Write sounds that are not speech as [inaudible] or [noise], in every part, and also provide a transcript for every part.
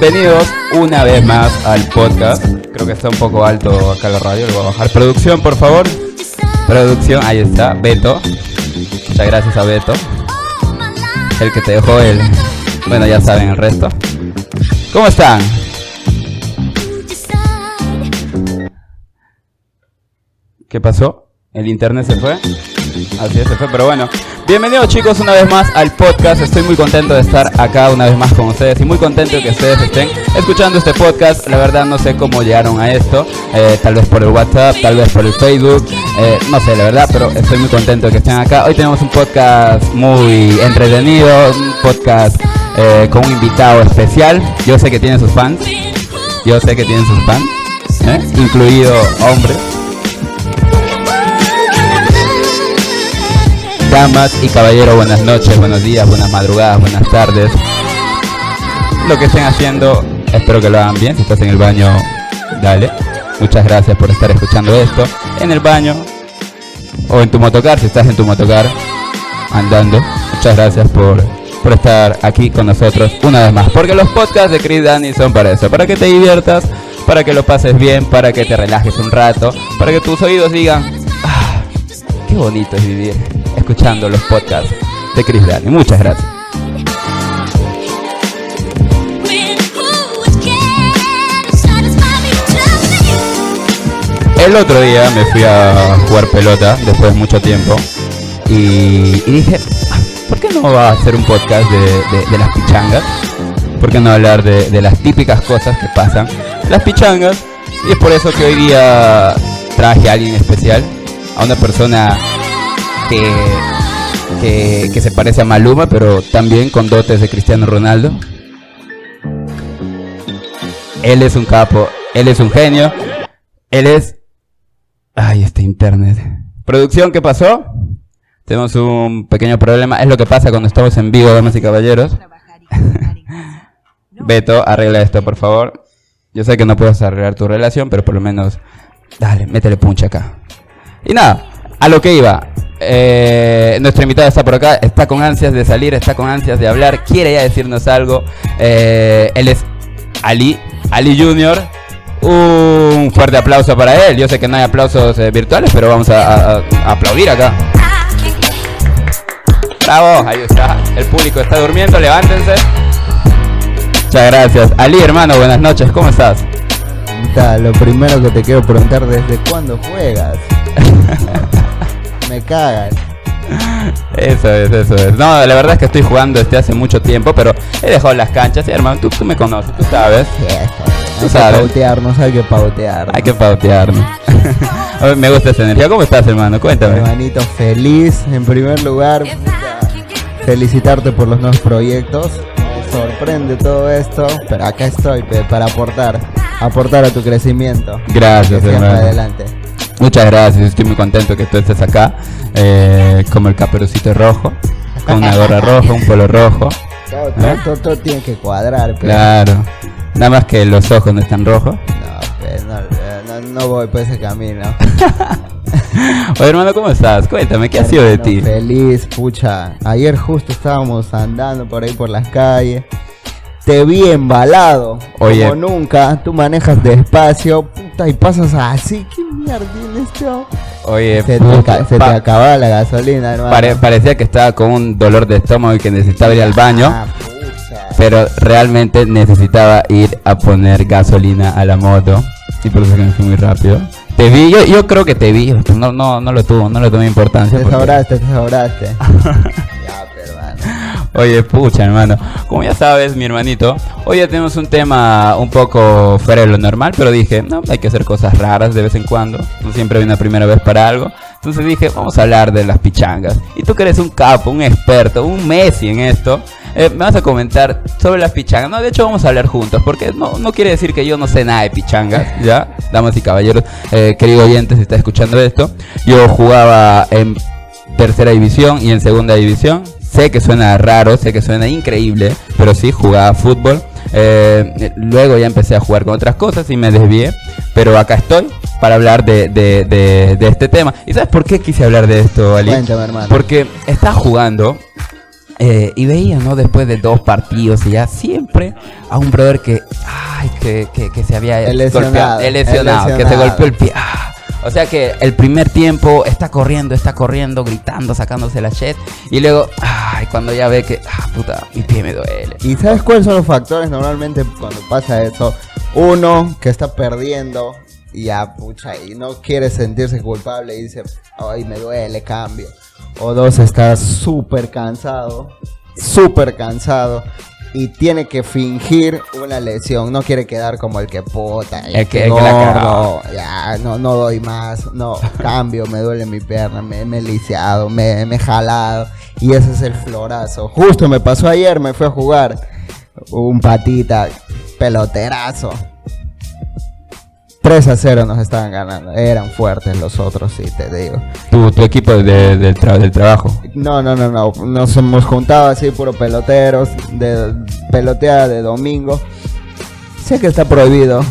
Bienvenidos una vez más al podcast. Creo que está un poco alto acá la radio, lo voy a bajar. Producción, por favor. Producción, ahí está, Beto. Muchas gracias a Beto. El que te dejó el... Bueno, ya saben el resto. ¿Cómo están? ¿Qué pasó? ¿El internet se fue? Así es, pero bueno. Bienvenidos chicos una vez más al podcast. Estoy muy contento de estar acá una vez más con ustedes y muy contento de que ustedes estén escuchando este podcast. La verdad no sé cómo llegaron a esto. Eh, tal vez por el WhatsApp, tal vez por el Facebook. Eh, no sé, la verdad, pero estoy muy contento de que estén acá. Hoy tenemos un podcast muy entretenido, un podcast eh, con un invitado especial. Yo sé que tiene sus fans. Yo sé que tienen sus fans, incluido hombres. Damas y caballeros, buenas noches, buenos días, buenas madrugadas, buenas tardes. Lo que estén haciendo, espero que lo hagan bien. Si estás en el baño, dale. Muchas gracias por estar escuchando esto. En el baño o en tu motocar, si estás en tu motocar andando. Muchas gracias por, por estar aquí con nosotros una vez más. Porque los podcasts de Chris Danny son para eso, para que te diviertas, para que lo pases bien, para que te relajes un rato, para que tus oídos digan, ah, qué bonito es vivir escuchando los podcasts de Chris Dani. Muchas gracias. El otro día me fui a jugar pelota después de mucho tiempo y, dije, ah, ¿por qué no va a hacer un podcast de, las pichangas? ¿Por qué no hablar de, de las típicas cosas que pasan las pichangas? Y es por eso que hoy día traje a alguien especial, a una persona que, que, se parece a Maluma, pero también con dotes de Cristiano Ronaldo. Él es un capo, él es un genio, él es... Ay, este internet. Producción, ¿qué pasó? Tenemos un pequeño problema, es lo que pasa cuando estamos en vivo, damas y caballeros. [laughs] Beto, arregla esto, por favor. Yo sé que no puedes arreglar tu relación, pero por lo menos, dale, métele punch acá. Y nada, a lo que iba. Eh, nuestro invitado está por acá, está con ansias de salir, está con ansias de hablar, quiere ya decirnos algo. Eh, él es Ali, Ali Junior. Un fuerte aplauso para él. Yo sé que no hay aplausos eh, virtuales, pero vamos a, aplaudir acá. Bravo, ahí está. El público está durmiendo, levántense. Muchas gracias. Ali, hermano, buenas noches, ¿cómo estás? Lo primero que te quiero preguntar, ¿desde cuándo juegas? [laughs] me cagan. Eso es, eso es. No, la verdad es que estoy jugando desde hace mucho tiempo, pero he dejado las canchas. Hermano, tú, me conoces, tú sabes. tú sabes. Que pautearnos, hay que pautear. Hay que pautearnos. [laughs] me gusta esa energía. ¿Cómo estás, hermano? Cuéntame. Hermanito, feliz. En primer lugar, felicitarte por los nuevos proyectos. Me sorprende todo esto, pero acá estoy para aportar, aportar a tu crecimiento. Gracias, hermano. adelante. Muchas gracias, estoy muy contento que tú estés acá, eh, como el caperucito rojo, con una gorra roja, un polo rojo. ¿Eh? todo, tiene que cuadrar. Claro, nada más que los ojos no están rojos. No, no, voy por ese camino. [laughs] Oye, hermano, ¿cómo estás? Cuéntame, ¿qué ha sido de ti? Feliz, pucha. Ayer justo estábamos andando por ahí por las calles te vi embalado. Oye. Como nunca. Tú manejas despacio. Puta, y pasas así. ¿Qué mierda esto? Oye, se, te, se te, acababa la gasolina, hermano. parecía que estaba con un dolor de estómago y que necesitaba ir al baño. Ah, pero realmente necesitaba ir a poner gasolina a la moto. Y por eso que me fui muy rápido. Te vi, yo, yo creo que te vi. No, no, no lo tuvo, no le tomé importancia. Te sobraste, te sobraste. [laughs] Oye, pucha, hermano. Como ya sabes, mi hermanito, hoy ya tenemos un tema un poco fuera de lo normal, pero dije, no, hay que hacer cosas raras de vez en cuando. No siempre hay una primera vez para algo. Entonces dije, vamos a hablar de las pichangas. Y tú que eres un capo, un experto, un Messi en esto, eh, me vas a comentar sobre las pichangas. No, de hecho vamos a hablar juntos, porque no, no quiere decir que yo no sé nada de pichangas, [laughs] ¿ya? Damas y caballeros, eh, querido oyente, si está escuchando esto, yo jugaba en tercera división y en segunda división Sé que suena raro, sé que suena increíble, pero sí jugaba fútbol. Eh, luego ya empecé a jugar con otras cosas y me desvié, pero acá estoy para hablar de, de, este tema. ¿Y sabes por qué quise hablar de esto, Ali? Cuéntame, hermano. Porque estás jugando Eh, y veía, ¿no? Después de dos partidos y ya siempre a un brother que, ay, que, que, se había lesionado, lesionado, que se golpeó el pie. Ah. O sea que el primer tiempo está corriendo, está corriendo, gritando, sacándose la chat. Y luego, ay, cuando ya ve que, ah, puta, mi pie me duele. ¿Y sabes cuáles son los factores normalmente cuando pasa eso? Uno, que está perdiendo y ya, pucha, y no quiere sentirse culpable y dice, ay, me duele, cambio o dos está súper cansado, súper cansado y tiene que fingir una lesión, no quiere quedar como el que puta, el que, gordo, ya no, no doy más, no, [laughs] cambio, me duele mi pierna, me, he lisiado, me, me he jalado. Y ese es el florazo. Justo me pasó ayer, me fui a jugar un patita, peloterazo. 3 a 0 nos estaban ganando. Eran fuertes los otros, sí, te digo. ¿Tu, tu equipo de, del, del trabajo? No, no, no, no. Nos hemos juntado así, puro peloteros, de peloteada de domingo. Sé que está prohibido,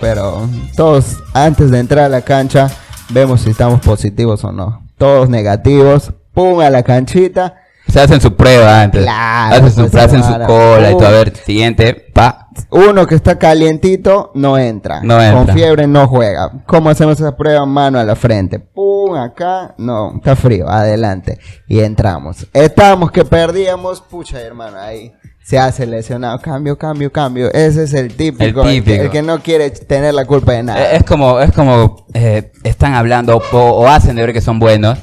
pero todos antes de entrar a la cancha vemos si estamos positivos o no. Todos negativos, pum a la canchita se hacen su prueba antes. hacen su, pues, hacen su cola y todo. A ver, siguiente, pa. Uno que está calientito no entra. No entra. Con fiebre no juega. ¿Cómo hacemos esa prueba? Mano a la frente. Pum, acá. No, está frío. Adelante. Y entramos. Estábamos que perdíamos. Pucha, hermano, ahí se hace lesionado. Cambio, cambio, cambio. Ese es el típico. El, que, no quiere tener la culpa de nada. Es como, es como eh, están hablando o, hacen de ver que son buenos,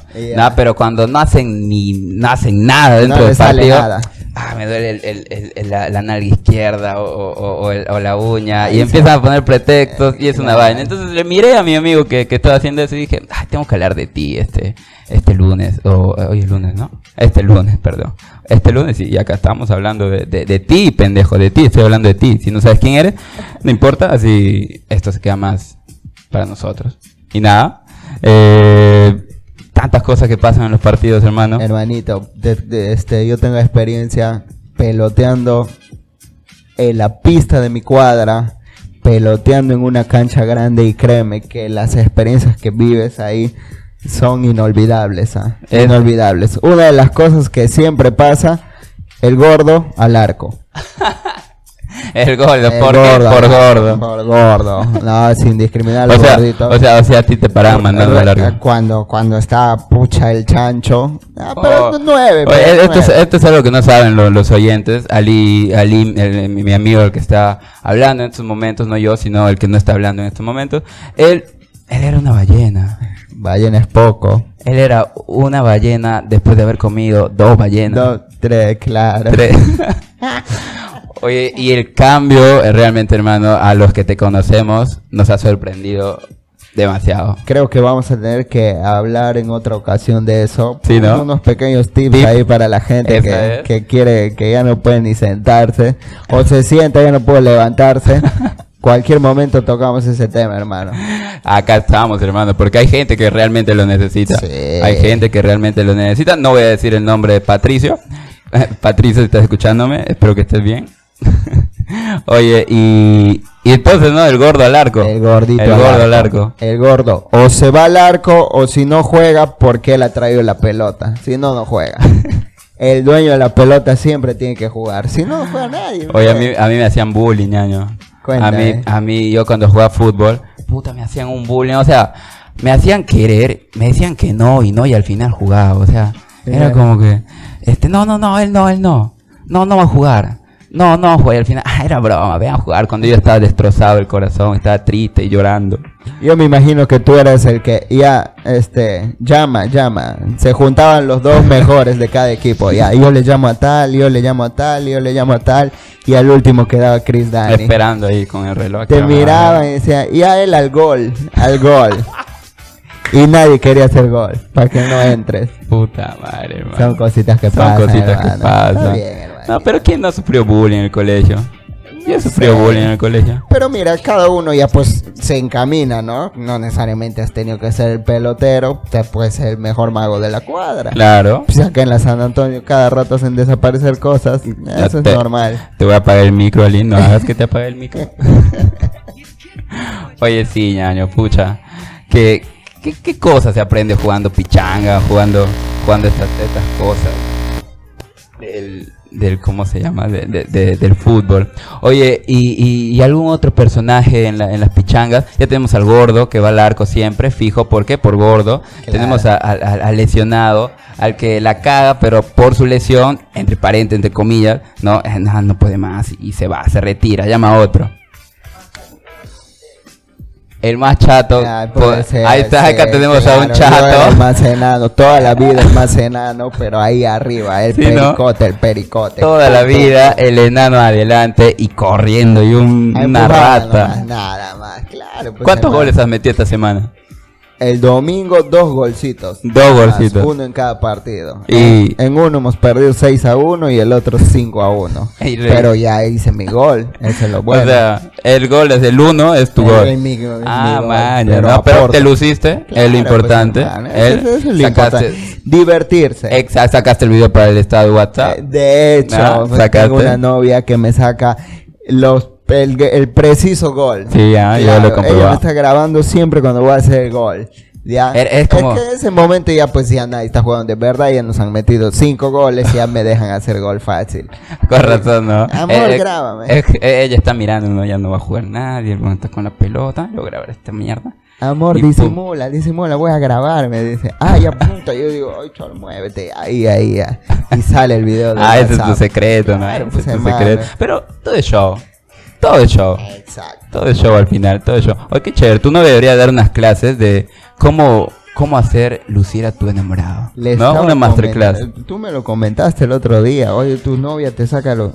pero cuando no hacen ni no hacen nada dentro del partido. Nada. Ah, me duele el, el, la, la, nalga izquierda o, o, la uña. y empiezan a poner pretextos y es una vaina. Entonces le miré a mi amigo que, que estaba haciendo eso y dije, Ay, tengo que hablar de ti este, este lunes. O hoy es lunes, ¿no? Este lunes, perdón. Este lunes y acá estamos hablando de, de, ti, pendejo, de ti. Estoy hablando de ti. Si no sabes quién eres, no importa. Así esto se queda más para nosotros. Y nada. Eh, tantas cosas que pasan en los partidos, hermano. Hermanito, este, yo tengo experiencia peloteando en la pista de mi cuadra, peloteando en una cancha grande y créeme que las experiencias que vives ahí son inolvidables, ¿ah? inolvidables. Una de las cosas que siempre pasa, el gordo al arco. [laughs] [laughs] El gordo, por gordo, por gordo. Por gordo. No, sin discriminar o sea, O sea, o sea, a ti te paraban mandando al largo. Cuando, cuando está pucha el chancho. Ah, pero oh. nueve. esto, Es, esto, Es, algo que no saben los, oyentes. Ali, Ali mi, amigo, el que está hablando en estos momentos, no yo, sino el que no está hablando en estos momentos. Él, él era una ballena. Ballena es poco. Él era una ballena después de haber comido dos ballenas. Dos, tres, claro. Tres. [laughs] Oye, y el cambio, eh, realmente, hermano, a los que te conocemos, nos ha sorprendido demasiado. Creo que vamos a tener que hablar en otra ocasión de eso. Sí, ¿no? Unos pequeños tips ahí para la gente que, quiere, que ya no puede ni sentarse, o se sienta y ya no puede levantarse. [laughs] Cualquier momento tocamos ese tema, hermano. Acá estamos, hermano, porque hay gente que realmente lo necesita. Hay gente que realmente lo necesita. No voy a decir el nombre de Patricio. [laughs] Patricio, si estás escuchándome, espero que estés bien. [laughs] Oye, y, y entonces, ¿no? El gordo al arco. El gordito. El gordo al arco. El gordo. O se va al arco o si no juega, porque él ha traído la pelota. Si no, no juega. [laughs] el dueño de la pelota siempre tiene que jugar. Si no, no juega nadie. Oye, a mí, a mí me hacían bullying, ñaño. a mí, a mí, yo cuando jugaba fútbol, puta, me hacían un bullying. O sea, me hacían querer, me decían que no y no y al final jugaba. O sea, era como que, este, no, no, no, él no, él no. No, no va a jugar. No, no, fue al final, [laughs] ah, era broma, vean jugar cuando yo estaba destrozado el corazón, estaba triste y llorando. Yo me imagino que tú eras el que ya, este, llama, llama. Se juntaban los dos mejores de cada equipo. Ya, yo le llamo a tal, yo le llamo a tal, yo le llamo a tal. Y al último quedaba Chris Dani. Esperando ahí con el reloj. Te miraban y decían, y a él al gol, al gol. y nadie quería hacer gol, para que no entres. Puta madre, hermano. Son cositas que pasan. Son cositas que pasan. No, pero ¿quién no sufrió bullying en el colegio? ¿Quién sufrió bullying en el colegio? Pero mira, cada uno ya pues se encamina, ¿no? No necesariamente has tenido que ser el pelotero, te puedes ser el mejor mago de la cuadra. Claro. Pues acá en la San Antonio cada rato hacen desaparecer cosas, eso es normal. Te voy a apagar el micro, Ali, no hagas que te apague el micro. [laughs] Oye, sí, ñaño, pucha. ¿Qué, qué, qué cosas se aprende jugando pichanga, jugando, jugando estas, estas cosas? Del, ¿cómo se llama? del fútbol. Oye, y, y, algún otro personaje en, la, en, las pichangas? Ya tenemos al gordo que va al arco siempre, fijo, ¿por qué? Por gordo. Tenemos al lesionado, al que la caga, pero por su lesión, entre paréntesis, entre comillas, no, no, no puede más y se va, se retira, llama a otro el más chato. Pues, ahí está, acá tenemos a un chato. El más enano, toda la vida el más enano, pero ahí arriba, el pericote, el pericote. Toda la vida el enano adelante y corriendo y un, una rata. nada más, claro. Pues, ¿Cuántos goles has metido esta semana? El domingo dos golcitos. Dos golcitos. Uno en cada partido. Y en uno hemos perdido 6 a 1 y el otro 5 a 1. [laughs] Pero ya hice mi gol. Eso es lo bueno. O sea, el gol es el 1 es tu gol. ah, man, pero, no, pero te luciste. es lo importante. es lo importante. Divertirse. Exacto, sacaste el video para el estado de WhatsApp. Eh, de hecho, ah, pues, tengo una novia que me saca los el, preciso gol. Sí, ya, lo Ella me está grabando siempre cuando voy a hacer el gol. Ya. Es, como... que en ese momento ya pues ya nadie está jugando de verdad, ya nos han metido cinco goles y ya me dejan hacer gol fácil. [laughs] Con razón, ¿no? Amor, eh, eh, grábame. ella está mirando, ¿no? ya no va a jugar nadie, el está con la pelota, yo grabar esta mierda. Amor, disimula, disimula, voy a grabar, me dice. Ah, ya punta, yo digo, ay, chol, muévete, ahí, ahí, ya. Y sale el video de Ah, ese es tu secreto, ¿no? ese es tu secreto. Pero todo es show. Todo el show. Exacto. Todo el show al final, todo el show. Oye, qué chévere. Tú no deberías dar unas clases de cómo, cómo hacer lucir a tu enamorado. ¿No? Una masterclass. Tú me lo comentaste el otro día. Oye, tu novia te saca lo...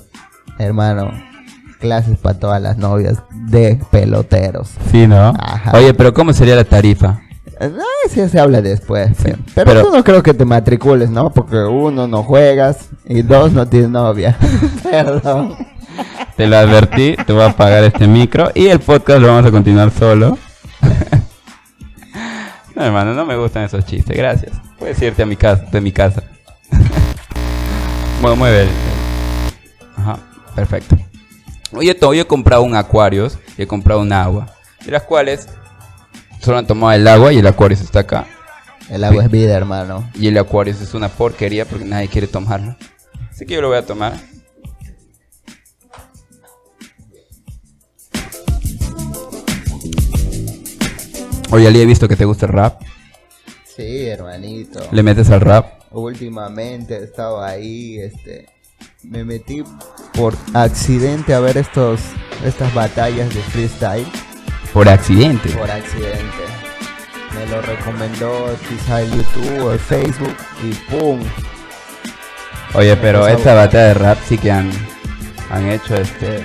Hermano, clases para todas las novias de peloteros. Sí, ¿no? Oye, pero ¿cómo sería la tarifa? No, sí se habla después. pero, pero, tú no creo que te matricules, ¿no? Porque uno, no juegas y dos, no tienes novia. [laughs] Perdón. Te lo advertí, te voy a apagar este micro y el podcast lo vamos a continuar solo. [laughs] no, hermano, no me gustan esos chistes, gracias. Puedes irte a mi casa, de mi casa. bueno, mueve el... Ajá, perfecto. Oye, yo he comprado un Aquarius y he comprado un agua. De las cuales solo han tomado el agua y el Aquarius está acá. El agua es vida, hermano. Y el Aquarius es una porquería porque nadie quiere tomarlo. Así que yo lo voy a tomar. Oye, Ali, he visto que te gusta el rap. Sí, hermanito. ¿Le metes al rap? Últimamente he estado ahí, este... Me metí por accidente a ver estos estas batallas de freestyle. ¿Por accidente? Por accidente. Me lo recomendó quizá el YouTube o el Facebook y ¡pum! Oye, pero esta batalla de rap sí que han, han hecho este...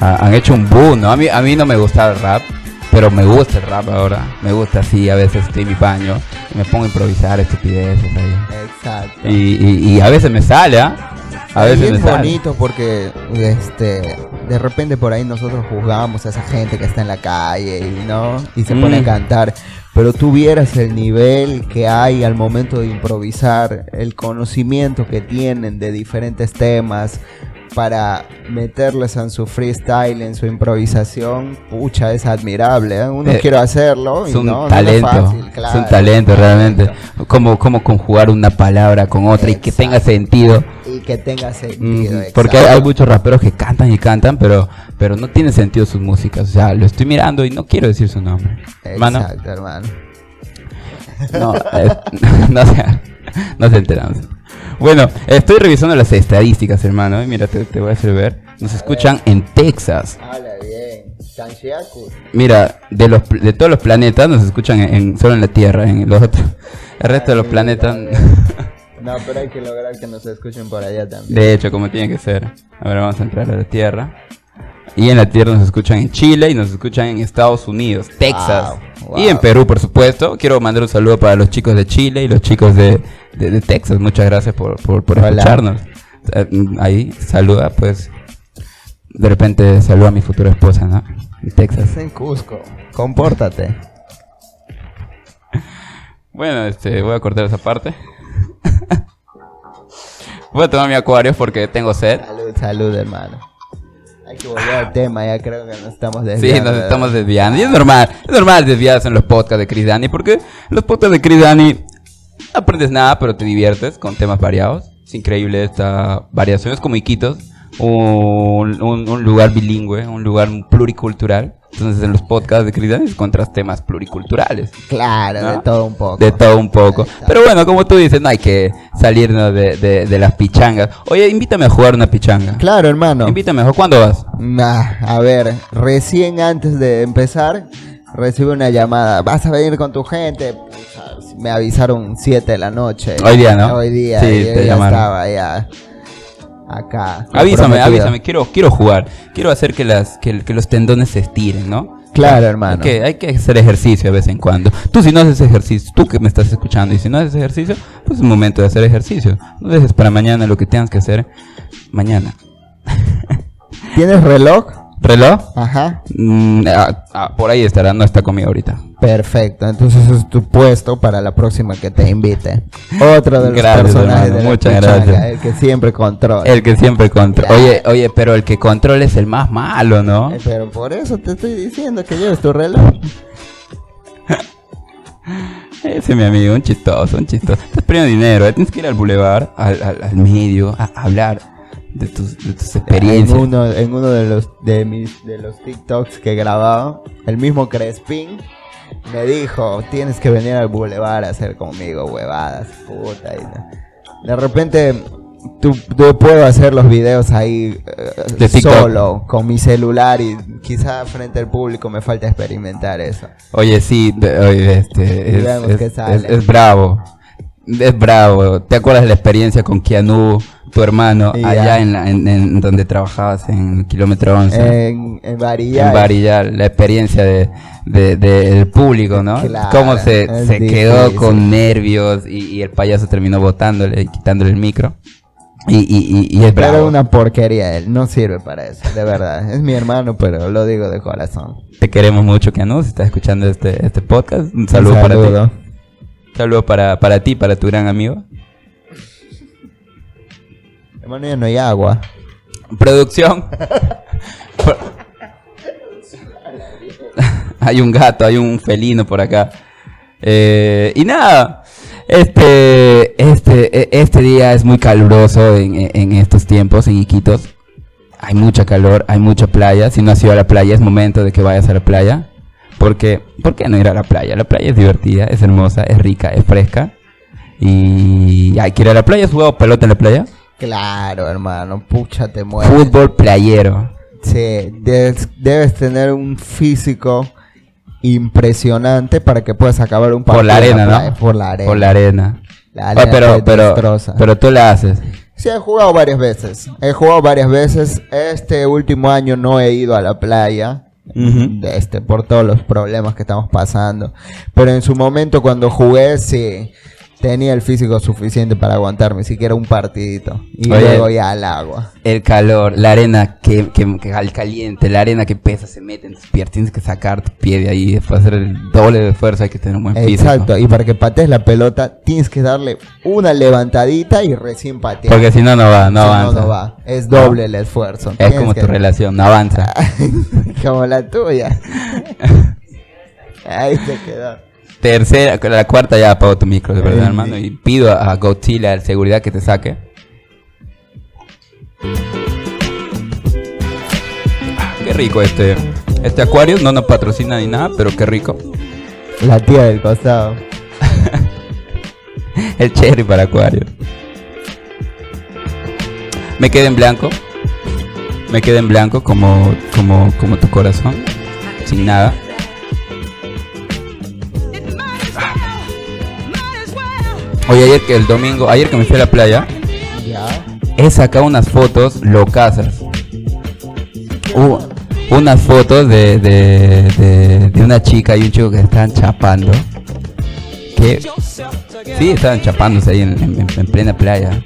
Han hecho un boom, ¿no? A mí, a mí no me gusta el rap, pero me gusta el rap ahora. Me gusta así, a veces estoy en mi baño y me pongo a improvisar estupideces ahí. Exacto. Y, y, a veces me sale, ¿ah? A veces es bonito porque este de repente por ahí nosotros juzgamos a esa gente que está en la calle y no y se pone a mm. cantar, pero tú vieras el nivel que hay al momento de improvisar, el conocimiento que tienen de diferentes temas, para meterles en su freestyle, en su improvisación, pucha, es admirable. ¿eh? Uno eh, quiere hacerlo. Es un talento, es, un talento realmente. Como, como conjugar una palabra con otra y que tenga sentido. Y que tenga sentido. porque hay, muchos raperos que cantan y cantan, pero, pero no tiene sentido sus músicas. O sea, lo estoy mirando y no quiero decir su nombre. Exacto, hermano. No, [laughs] no, se, no se enteran. Bueno, estoy revisando las estadísticas, hermano. Y mira, te, voy a hacer ver. Nos escuchan en Texas. bien. Mira, de los de todos los planetas nos escuchan en, solo en la Tierra, en los otros. El resto de los planetas. [laughs] No, pero hay que lograr que nos escuchen por allá también. De hecho, como tiene que ser. Ahora vamos a entrar a la Tierra. Y en la Tierra nos escuchan en Chile y nos escuchan en Estados Unidos, Texas. Y en Perú, por supuesto. Quiero mandar un saludo para los chicos de Chile y los chicos de, de, Texas. Muchas gracias por, por, escucharnos. Eh, ahí, saluda, pues. De repente saluda a mi futura esposa, ¿no? En Texas. en Cusco. Compórtate. bueno, este, voy a cortar esa parte. [laughs] voy a tomar mi acuario porque tengo sed. Salud, salud, hermano. Hay que volver al tema, ya creo que nos estamos desviando. Sí, nos estamos desviando. Y es normal, es normal desviarse en los podcasts de Chris Dani, porque los podcasts de Chris Dani aprendes nada, pero te diviertes con temas variados. Es increíble esta variación. Es como Iquitos, un, un, lugar bilingüe, un lugar pluricultural. Entonces en los podcasts de Cristian encuentras temas pluriculturales. Claro, de todo un poco. De todo un poco. Pero bueno, como tú dices, no hay que salirnos de, de, las pichangas. Oye, invítame a jugar una pichanga. Claro, hermano. Invítame ¿Cuándo vas? a ver, recién antes de empezar, recibo una llamada. ¿Vas a venir con tu gente? Me avisaron 7 de la noche. Hoy día, ¿no? Hoy día. Sí, te ya estaba ya acá. Avísame, avísame, quiero, quiero jugar. Quiero hacer que, las, que, los tendones se estiren, ¿no? Claro, hermano. Hay que, hay que hacer ejercicio de vez en cuando. Tú si no haces ejercicio, tú que me estás escuchando, y si no haces ejercicio, pues es momento de hacer ejercicio. No dejes para mañana lo que tengas que hacer mañana. ¿Tienes reloj? ¿Reloj? Ajá. Mm, ah, ah, por ahí estará, no está conmigo ahorita. Perfecto, entonces es tu puesto para la próxima que te invite. Otro de los personajes de Muchas gracias. el que siempre controla. El que siempre controla. Oye, oye, pero el que controla es el más malo, ¿no? Eh, pero por eso te estoy diciendo que lleves tu reloj. [laughs] Ese es mi amigo, un chistoso, un chistoso. Estás perdiendo dinero, ¿eh? tienes que ir al boulevard, al, al medio, a hablar de tus, experiencias. En uno, en uno de los de mis de los TikToks que grababa, el mismo Crespin me dijo, tienes que venir al boulevard a hacer conmigo huevadas, puta. de repente tú, puedo hacer los videos ahí eh, solo, con mi celular y quizá frente al público me falta experimentar eso. Oye, sí, oye, este, es, es bravo. Es bravo. ¿Te acuerdas de la experiencia con Keanu? tu hermano allá en, la, en, donde trabajabas en kilómetro 11 en, en Varillal en Varillal la experiencia de, del público no cómo se, se quedó con nervios y, el payaso terminó botándole y quitándole el micro y, y, y, es bravo. Pero una porquería él, no sirve para eso, de verdad. Es mi hermano, pero lo digo de corazón. Te queremos mucho, Keanu, si estás escuchando este, este podcast. Un saludo, para ti. Un saludo para, para ti, para tu gran amigo. Hermano, ya no hay agua. Producción. [laughs] hay un gato, hay un felino por acá. Eh, y nada, este, este, e, este día es muy caluroso en, estos tiempos, en Iquitos. Hay mucha calor, hay mucha playa. Si no has ido a la playa, es momento de que vayas a la playa. Porque, ¿por qué no ir a la playa? La playa es divertida, es hermosa, es rica, es fresca. Y hay que ir a la playa. ¿Has jugado pelota en la playa? Claro, hermano, pucha, te mueres. Fútbol playero. Sí, debes, tener un físico impresionante para que puedas acabar un partido. Por la arena, ¿no? Por la arena. Por la arena. La arena pero, pero, pero tú la haces. Sí, he jugado varias veces. He jugado varias veces. Este último año no he ido a la playa. Este, por todos los problemas que estamos pasando. Pero en su momento cuando jugué, sí tenía el físico suficiente para aguantarme siquiera un partidito. Y luego ya al agua. El calor, la arena que, que, al caliente, la arena que pesa, se mete en tus piernas. Tienes que sacar tu pie de ahí. Para hacer el doble de fuerza hay que tener un buen físico. Exacto. Y para que patees la pelota, tienes que darle una levantadita y recién patear. Porque si no, no va, no avanza. No, va. Es doble el esfuerzo. Es como tu relación, no avanza. [laughs] como la tuya. [laughs] ahí se quedó. Tercera, la cuarta ya apago tu micro, de verdad, hermano. Y pido a Godzilla de seguridad que te saque. Ah, qué rico este. Este acuario no nos patrocina ni nada, pero qué rico. La tía del costado. [laughs] El cherry para acuario. Me quedé en blanco. Me quedé en blanco como, como, como tu corazón. Sin nada. Oye, ayer que el domingo, ayer que me fui a la playa, he sacado unas fotos locasas. Uh, unas fotos de, de, de, una chica y un chico que están chapando. Que sí, estaban chapándose ahí en, plena playa.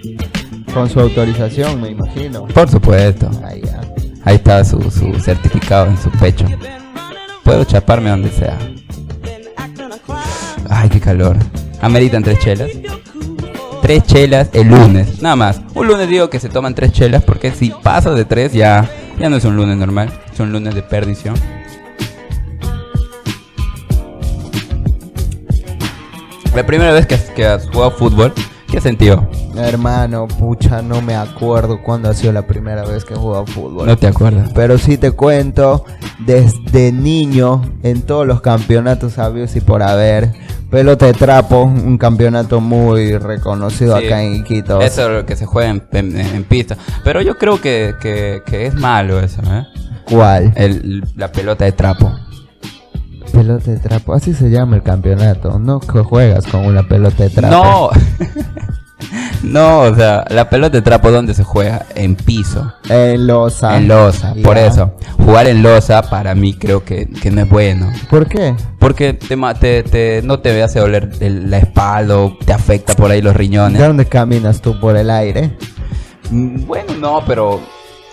Con su autorización, me imagino. Por supuesto. Ahí, ahí estaba su, su certificado en su pecho. Puedo chaparme donde sea. Ay, qué calor. Ameritan tres chelas. Tres chelas el lunes, nada más. Un lunes digo que se toman tres chelas porque si pasa de tres ya, ya no es un lunes normal, es un lunes de perdición. La primera vez que, has jugado fútbol, ¿Qué sentido? Hermano, pucha, no me acuerdo cuándo ha sido la primera vez que he jugado fútbol. No te acuerdas. Pero sí te cuento, desde niño, en todos los campeonatos sabios y por haber, pelota de trapo, un campeonato muy reconocido acá en Iquitos. Eso es lo que se juega en, pista. Pero yo creo que, es malo eso, ¿eh? ¿Cuál? la pelota de trapo. Pelota de trapo, así se llama el campeonato. No juegas con una pelota de trapo. No. [laughs] [laughs] no, o sea, la pelota de trapo ¿dónde se juega? En piso. En losa. En losa, por eso. Jugar en losa para mí creo que, no es bueno. ¿Por qué? Porque te, te, no te hace doler la espalda o te afecta por ahí los riñones. ¿De dónde caminas tú? ¿Por el aire? Mm, bueno, no, pero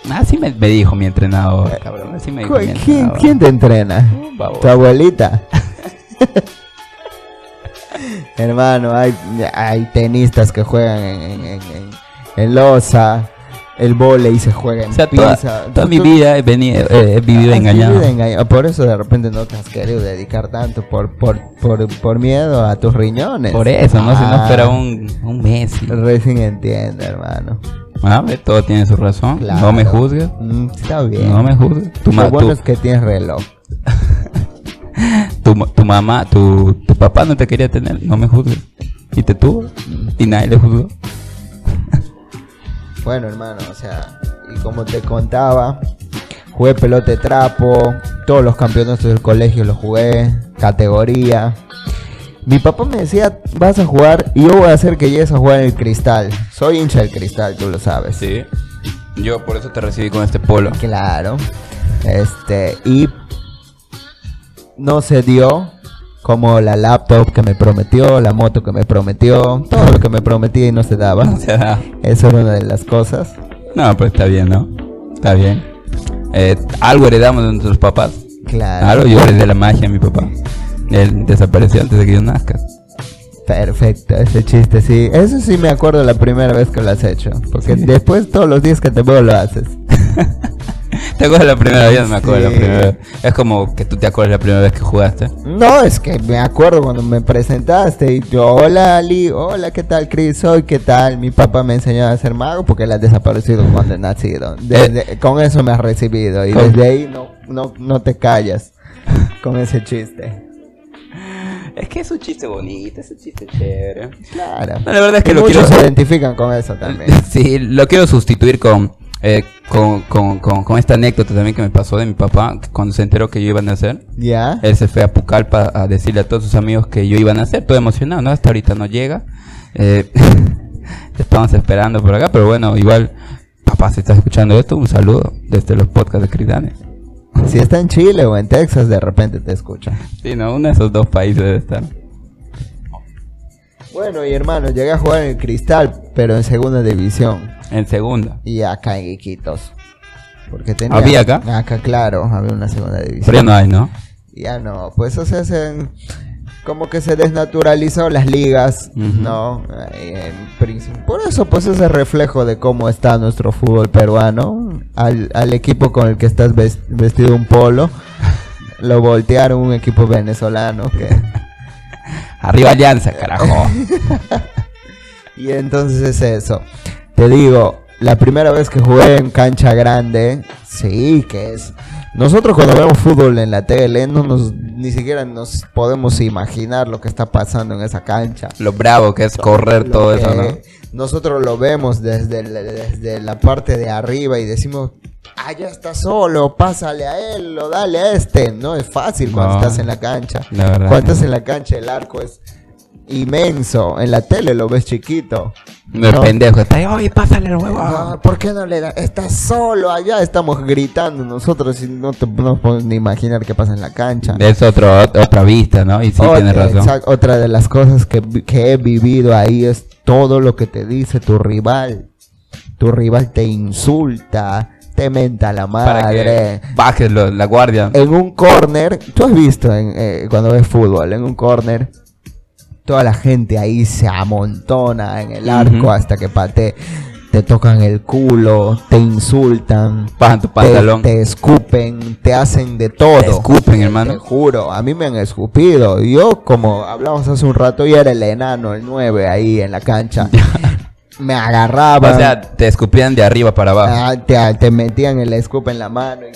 Así me, dijo mi entrenador, cabrón. Así me dijo mi ¿Quién, ¿Quién, te entrena? ¿Tu abuelita? [laughs] Hermano, hay, hay tenistas que juegan en, en, losa. El volei se juega en pizza. Toda, mi vida he, venido, he vivido engañado. Por eso de repente no te has querido dedicar tanto por, por, por, por miedo a tus riñones. Por eso, ¿no? Si no fuera ah. un, un Messi. Recién entiende, hermano. Ah, todo tiene su razón. No me juzgues. Mm, está bien. No me juzgues. Tu Lo bueno es que tienes reloj. [laughs] tu, tu mamá, tu, tu papá no te quería tener. No me juzgues. Y te tuvo. Y nadie le juzgó. [laughs] bueno, hermano, o sea, y como te contaba, jugué pelote trapo. Todos los campeonatos del colegio los jugué. Categoría. Mi papá me decía, vas a jugar y yo voy a hacer que llegues a jugar en el cristal. Soy hincha del cristal, tú lo sabes. Sí. Yo por eso te recibí con este polo. Claro. Este, y no se dio como la laptop que me prometió, la moto que me prometió, todo lo que me prometía y no se daba. [laughs] O sea, Eso era una de las cosas. No, pues está bien, ¿no? Está bien. Eh, algo heredamos de nuestros papás. Claro. Algo yo heredé la magia a mi papá. Él desapareció antes de que yo nazca. Perfecto, ese chiste sí. Eso sí me acuerdo la primera vez que lo has hecho. Porque después todos los días que te veo lo haces. [laughs] ¿Te acuerdas la primera vez? Me acuerdo la primera vez. Es como que tú te acuerdas la primera vez que jugaste. No, es que me acuerdo cuando me presentaste y yo, hola Ali, hola, ¿qué tal Chris? Hoy, ¿qué tal? Mi papá me enseñó a ser mago porque él ha desaparecido cuando he nacido. Eh. con eso me has recibido y desde ahí no, no, no te callas con ese chiste. Es que es un chiste bonito, es un chiste chévere. Claro. la verdad es que lo quiero... se identifican con eso también. [laughs] sí, lo quiero sustituir con, eh, con, con, con, esta anécdota también que me pasó de mi papá cuando se enteró que yo iba a nacer. Ya. Él se fue a Pucallpa a decirle a todos sus amigos que yo iba a nacer, todo emocionado, ¿no? Hasta ahorita no llega. Eh, [laughs] estamos esperando por acá, pero bueno, igual, papá, si estás escuchando esto, un saludo desde los podcasts de Cridane. Si está en Chile o en Texas, de repente te escucha. Sí, no, uno de esos dos países debe estar. Bueno, y hermano, llegué a jugar en el Cristal, pero en segunda división. En segunda. Y acá en Iquitos. Porque tenía, ¿Había acá? Acá, claro, había una segunda división. Pero ya no hay, ¿no? Ya no, pues o sea, se, como que se desnaturalizó las ligas, ¿no? por eso, pues ese reflejo de cómo está nuestro fútbol peruano. Al, al equipo con el que estás vestido un polo, lo voltearon un equipo venezolano que... Arriba Alianza, carajo. [laughs] y entonces es eso. Te digo, la primera vez que jugué en cancha grande, sí, que es nosotros cuando vemos fútbol en la tele, no nos, ni siquiera nos podemos imaginar lo que está pasando en esa cancha. Lo bravo que es correr todo eso, ¿no? Nosotros lo vemos desde, desde la parte de arriba y decimos, ah, ya está solo, pásale a él o dale a este. No es fácil cuando estás en la cancha. cuando estás en la cancha el arco es inmenso. En la tele lo ves chiquito. No, no. pendejo está ahí, oye, pásale el huevo. No, ¿por qué no le da? Está solo allá, estamos gritando nosotros y no te no podemos ni imaginar qué pasa en la cancha. Es otro, otra vista, ¿no? Y sí, tienes razón. otra de las cosas que, que he vivido ahí es todo lo que te dice tu rival. Tu rival te insulta, te menta la madre. bajes la guardia. En un corner, tú has visto en, eh, cuando ves fútbol, en un corner toda la gente ahí se amontona en el arco hasta que patee. te tocan el culo, te insultan, bajan tu pantalón, te, escupen, te hacen de todo. Te escupen, hermano. Te juro, a mí me han escupido. Yo, como hablamos hace un rato, yo era el enano, el 9 ahí en la cancha. [laughs] me agarraban. O sea, te escupían de arriba para abajo. Ah, te, te, metían el escupe en la mano y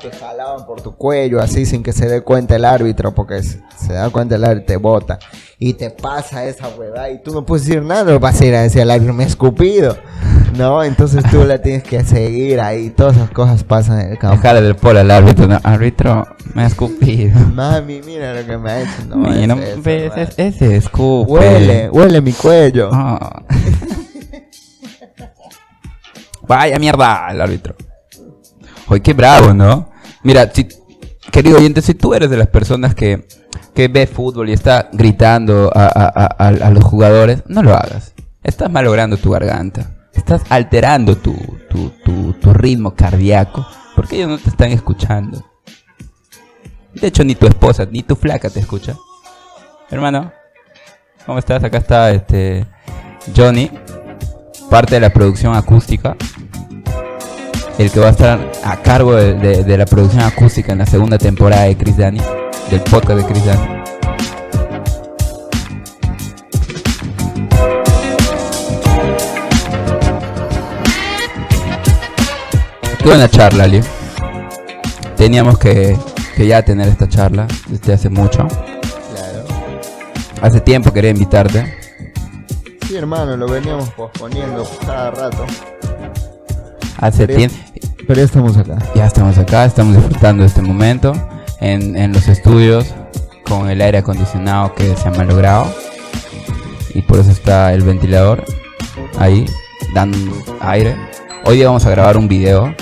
te jalaban por tu cuello así sin que se dé cuenta el árbitro, porque se, da cuenta el árbitro te bota. Y te pasa esa huevada y tú no puedes decir nada, no vas a ir a decir al árbitro, me he escupido. No, entonces tú la tienes que seguir ahí, todas esas cosas pasan en el campo. Dejarle del polo al árbitro, no, árbitro, me ha escupido. Mami, mira lo que me ha hecho. No, no ves, ese escupe. Huele, huele mi cuello. Ah. [laughs] Vaya mierda, el árbitro. Oye, qué bravo, ¿no? Mira, si, querido oyente, si tú eres de las personas que, que ve fútbol y está gritando a, los jugadores, no lo hagas. Estás malogrando tu garganta. Estás alterando tu, tu, ritmo cardíaco. Porque ellos no te están escuchando. De hecho, ni tu esposa, ni tu flaca te escucha. Hermano, ¿cómo estás? Acá está este Johnny parte de la producción acústica. El que va a estar a cargo de, la producción acústica en la segunda temporada de Chris Dani, del podcast de Chris Dani. Qué buena charla, Ali. Teníamos que, que ya tener esta charla desde hace mucho. Claro. Hace tiempo quería invitarte Sí, hermano, lo veníamos posponiendo cada rato. Hace tiempo. Pero ya estamos acá. Ya estamos acá, estamos disfrutando de este momento en, en los estudios con el aire acondicionado que se ha malogrado. Y por eso está el ventilador ahí, dando aire. Hoy día vamos a grabar un video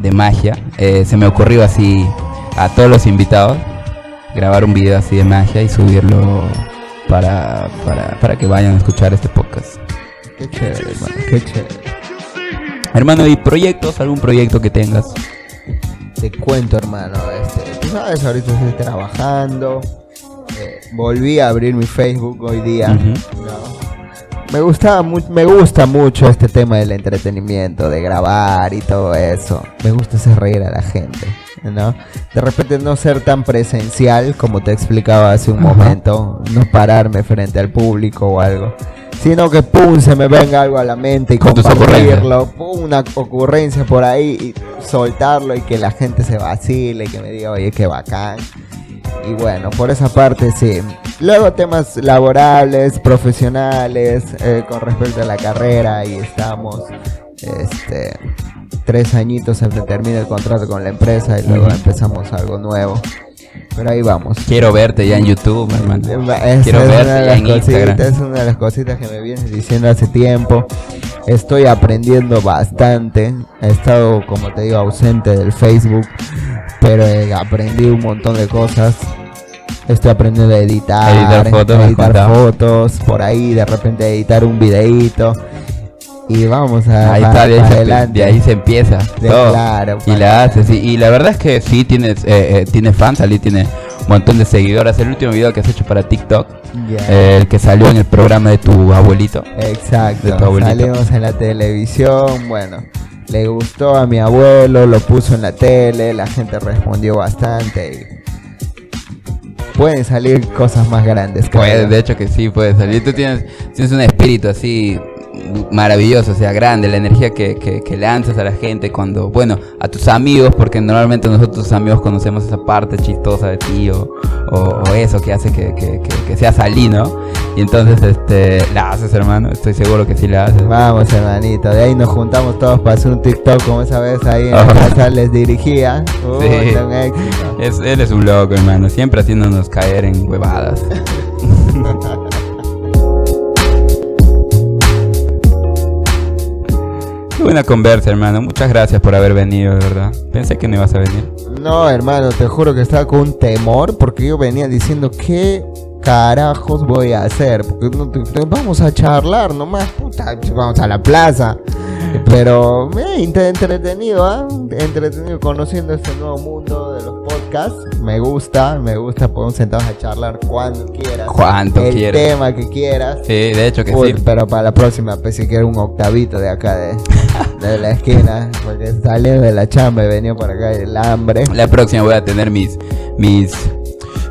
de magia. Eh, se me ocurrió así a todos los invitados grabar un video así de magia y subirlo para, para, para que vayan a escuchar este podcast. Qué chévere, hermano, qué chévere. Hermano, ¿y proyectos? ¿Algún proyecto que tengas? Te cuento, hermano. Este, tú sabes, ahorita estoy trabajando. Eh, volví a abrir mi Facebook hoy día. Me gusta, me gusta mucho este tema del entretenimiento, de grabar y todo eso. Me gusta hacer reír a la gente. ¿no? De repente no ser tan presencial como te explicaba hace un momento, no pararme frente al público o algo, sino que pum, se me venga algo a la mente y compartirlo, pum, una ocurrencia por ahí y soltarlo y que la gente se vacile, y que me diga, oye, qué bacán. Y bueno, por esa parte sí. Luego temas laborales, profesionales, eh, con respecto a la carrera, y estamos, este, tres añitos se termina el contrato con la empresa y luego empezamos algo nuevo. Pero ahí vamos. Quiero verte ya en YouTube, hermano. Quiero verte ya en Instagram. Es una de las cositas que me vienes diciendo hace tiempo. Estoy aprendiendo bastante. He estado, como te digo, ausente del Facebook. Pero he aprendido un montón de cosas. Estoy aprendiendo a editar, editar fotos, editar fotos, por ahí de repente editar un videito y vamos a ahí está, de, ahí Se, ahí se empieza Claro, y la haces y, la verdad es que sí tienes eh, eh fans Ali tiene un montón de seguidores. El último video que has hecho para TikTok eh, el que salió en el programa de tu abuelito. Exacto. Salimos en la televisión bueno le gustó a mi abuelo lo puso en la tele la gente respondió bastante pueden salir cosas más grandes. Puede, de hecho que sí, puede salir. Tú tienes, tienes un espíritu así maravilloso, o sea, grande, la energía que, que, lanzas a la gente cuando, bueno, a tus amigos, porque normalmente nosotros amigos conocemos esa parte chistosa de ti o, eso que hace que, que, sea salí, ¿no? Y entonces, este, la haces, hermano, estoy seguro que sí la haces. Vamos, hermanito, de ahí nos juntamos todos para hacer un TikTok como esa vez ahí en la casa les dirigía. sí. Es, eres un loco, hermano, siempre haciéndonos caer en huevadas. [laughs] buena conversa, hermano. Muchas gracias por haber venido, de verdad. Pensé que no ibas a venir. No, hermano, te juro que estaba con un temor porque yo venía diciendo qué carajos voy a hacer. Porque vamos a charlar nomás, puta, vamos a la plaza. Pero eh, entretenido, ¿ah? Entretenido conociendo este nuevo mundo de los Me gusta, me gusta. Podemos sentarnos a charlar cuando quieras. Cuanto el tema que quieras. Sí, de hecho que sí. Pero para la próxima, pues si quiero un octavito de acá de, de la esquina. Porque salió de la chamba y venía por acá el hambre. La próxima voy a tener mis. mis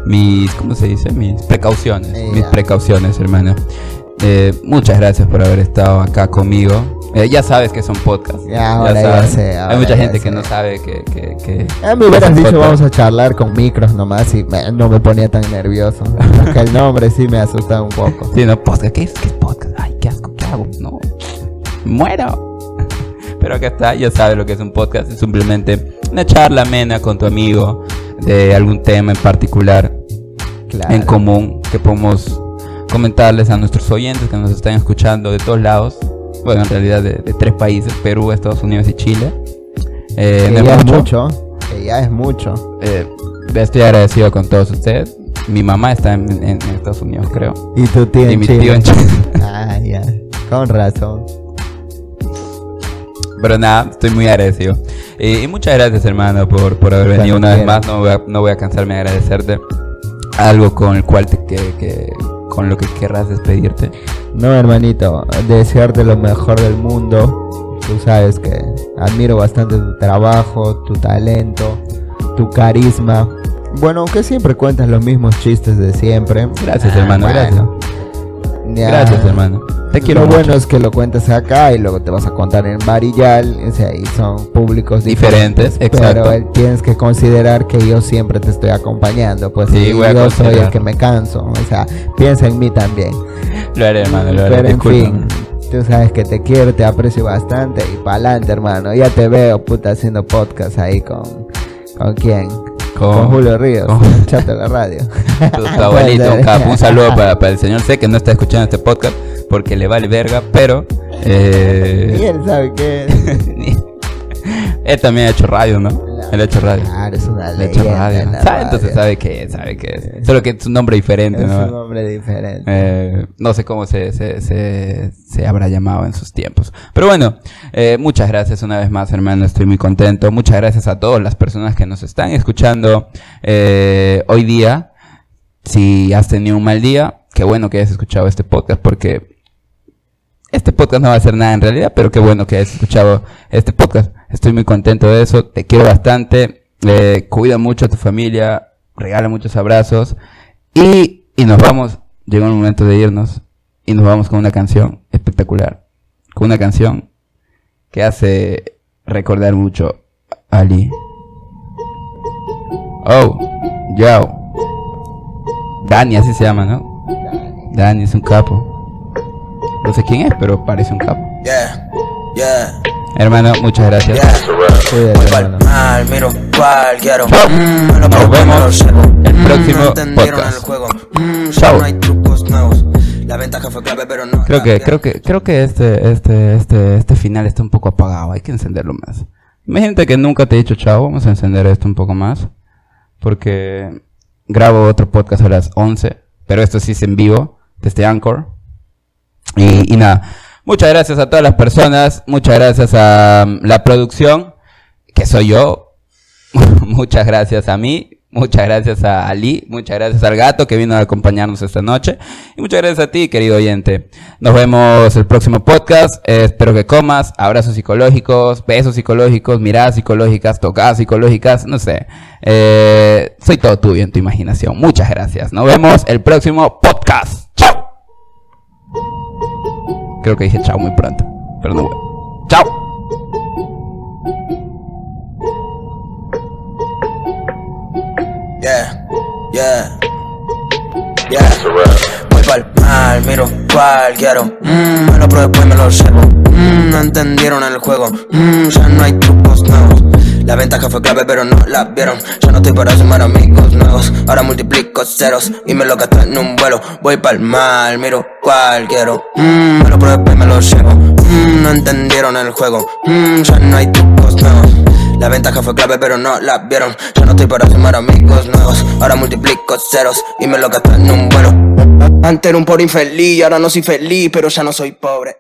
mis, ¿cómo se dice? Mis precauciones, mis precauciones, hermano. Eh, muchas gracias por haber estado acá conmigo. Eh, ya sabes que son podcasts. Ya, ya, sé, Hay mucha gente que no sabe que. que, que me hubieras dicho vamos a charlar con micros nomás y no me ponía tan nervioso. [laughs] Porque el nombre sí me asusta un poco. Sí, no, podcast. ¿Qué es, ¿Qué es podcast? Ay, qué asco, ¿qué hago? No. Muero. [laughs] Pero acá está, ya sabes lo que es un podcast. Es simplemente una charla amena con tu amigo de algún tema en particular en común que podemos comentarles a nuestros oyentes que nos están escuchando de todos lados. Bueno, en realidad de, tres países, Perú, Estados Unidos y Chile. Eh, que ya es mucho, que ya es mucho. Eh, estoy agradecido con todos ustedes. Mi mamá está en, Estados Unidos, creo. Y tu tío y mi tío en Chile. [laughs] ah, ya. Con razón. Pero nada, estoy muy agradecido. y muchas gracias, hermano, por, por haber venido una vez más. No voy, a, no voy a cansarme de agradecerte. Algo con el cual te, que, que, con lo que querrás despedirte. No, hermanito, desearte lo mejor del mundo. Tú sabes que admiro bastante tu trabajo, tu talento, tu carisma. Bueno, aunque siempre cuentas los mismos chistes de siempre. Gracias, hermano, gracias. Gracias, hermano. Te quiero lo bueno es que lo cuentes acá y luego te vas a contar en Varillal, o sea, y son públicos diferentes, exacto. pero tienes que considerar que yo siempre te estoy acompañando, pues sí, yo soy el que me canso, o sea, piensa en mí también. Lo haré, hermano, lo haré. Pero en fin, tú sabes que te quiero, te aprecio bastante y pa'lante, hermano. Ya te veo, puta, haciendo podcast ahí con, ¿con quién? Con, Julio Ríos, con... [laughs] chat de la radio. [laughs] Tu, abuelito, un, un saludo para, para el señor C que no está escuchando este podcast porque le vale verga, pero... Eh... [laughs] Y él sabe que... él también ha hecho radio, ¿no? él ha hecho radio. Claro, es una leyenda. Hecho radio. Entonces sabe que es, sabe que es. Solo que es un nombre diferente, ¿no? Es un nombre diferente. Eh, no sé cómo se, se, se, se, habrá llamado en sus tiempos. Pero bueno, eh, muchas gracias una vez más, hermano. Estoy muy contento. Muchas gracias a todas las personas que nos están escuchando eh, hoy día. Si has tenido un mal día, qué bueno que hayas escuchado este podcast porque este podcast no va a hacer nada en realidad, pero qué bueno que hayas escuchado este podcast. Estoy muy contento de eso, te quiero bastante, eh, cuida mucho a tu familia, regala muchos abrazos y, y nos vamos, llegó el momento de irnos y nos vamos con una canción espectacular, con una canción que hace recordar mucho a Ali. Oh, yo. Dani, así se llama, ¿no? Dani es un capo. No sé quién es, pero parece un capo. Yeah, yeah. Hermano, muchas gracias. Yeah. Mal, miro cual quiero. Mm, Nos vemos el próximo podcast. Mm, Chao. La ventaja fue clave, pero no. Creo que, creo que, creo que este, este, este, este final está un poco apagado. Hay que encenderlo más. Imagínate que nunca te he dicho chao. Vamos a encender esto un poco más. Porque grabo otro podcast a las 11. Pero esto sí es en vivo. Desde Anchor. Y, nada, muchas gracias a todas las personas, muchas gracias a um, la producción, que soy yo, [laughs] muchas gracias a mí, muchas gracias a Ali, muchas gracias al gato que vino a acompañarnos esta noche y muchas gracias a ti, querido oyente. Nos vemos el próximo podcast, espero que comas, abrazos psicológicos, besos psicológicos, miradas psicológicas, tocadas psicológicas, no sé. Eh, soy todo tuyo en tu imaginación. Muchas gracias. Nos vemos el próximo podcast. Creo que dije chao muy pronto. Pero no, ¡Chao! Yeah, yeah, yeah. Voy pa'l mal, miro cual quiero. Mmm, me lo pruebo después me lo llevo. Mmm, no entendieron el juego. Mmm, ya no hay trucos nuevos. La ventaja fue clave, pero no la vieron. Ya no estoy para sumar amigos nuevos. Ahora multiplico ceros y me lo gasto en un vuelo. Voy pa'l mal, miro cual quiero. Mmm, me lo pruebo y me lo llevo. Mmm, no entendieron el juego. Mmm, ya no hay trucos nuevos. La ventaja fue clave, pero no la vieron. Ya no estoy para sumar amigos nuevos. Ahora multiplico ceros y me lo gasto en un vuelo. Antes era un pobre infeliz, ahora no soy feliz, pero ya no soy pobre.